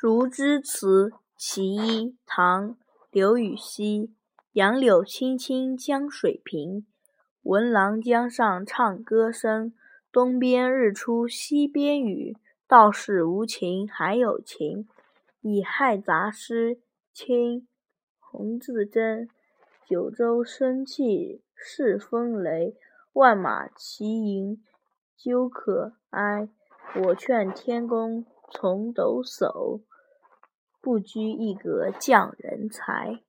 竹枝词其一，唐·刘禹锡。杨柳青青江水平，闻郎江上唱歌声。东边日出西边雨，道是无晴还有晴。乙亥杂诗，清·洪自珍。九州生气恃风雷，万马齐喑究可哀。我劝天公从抖擞，不拘一格降人才。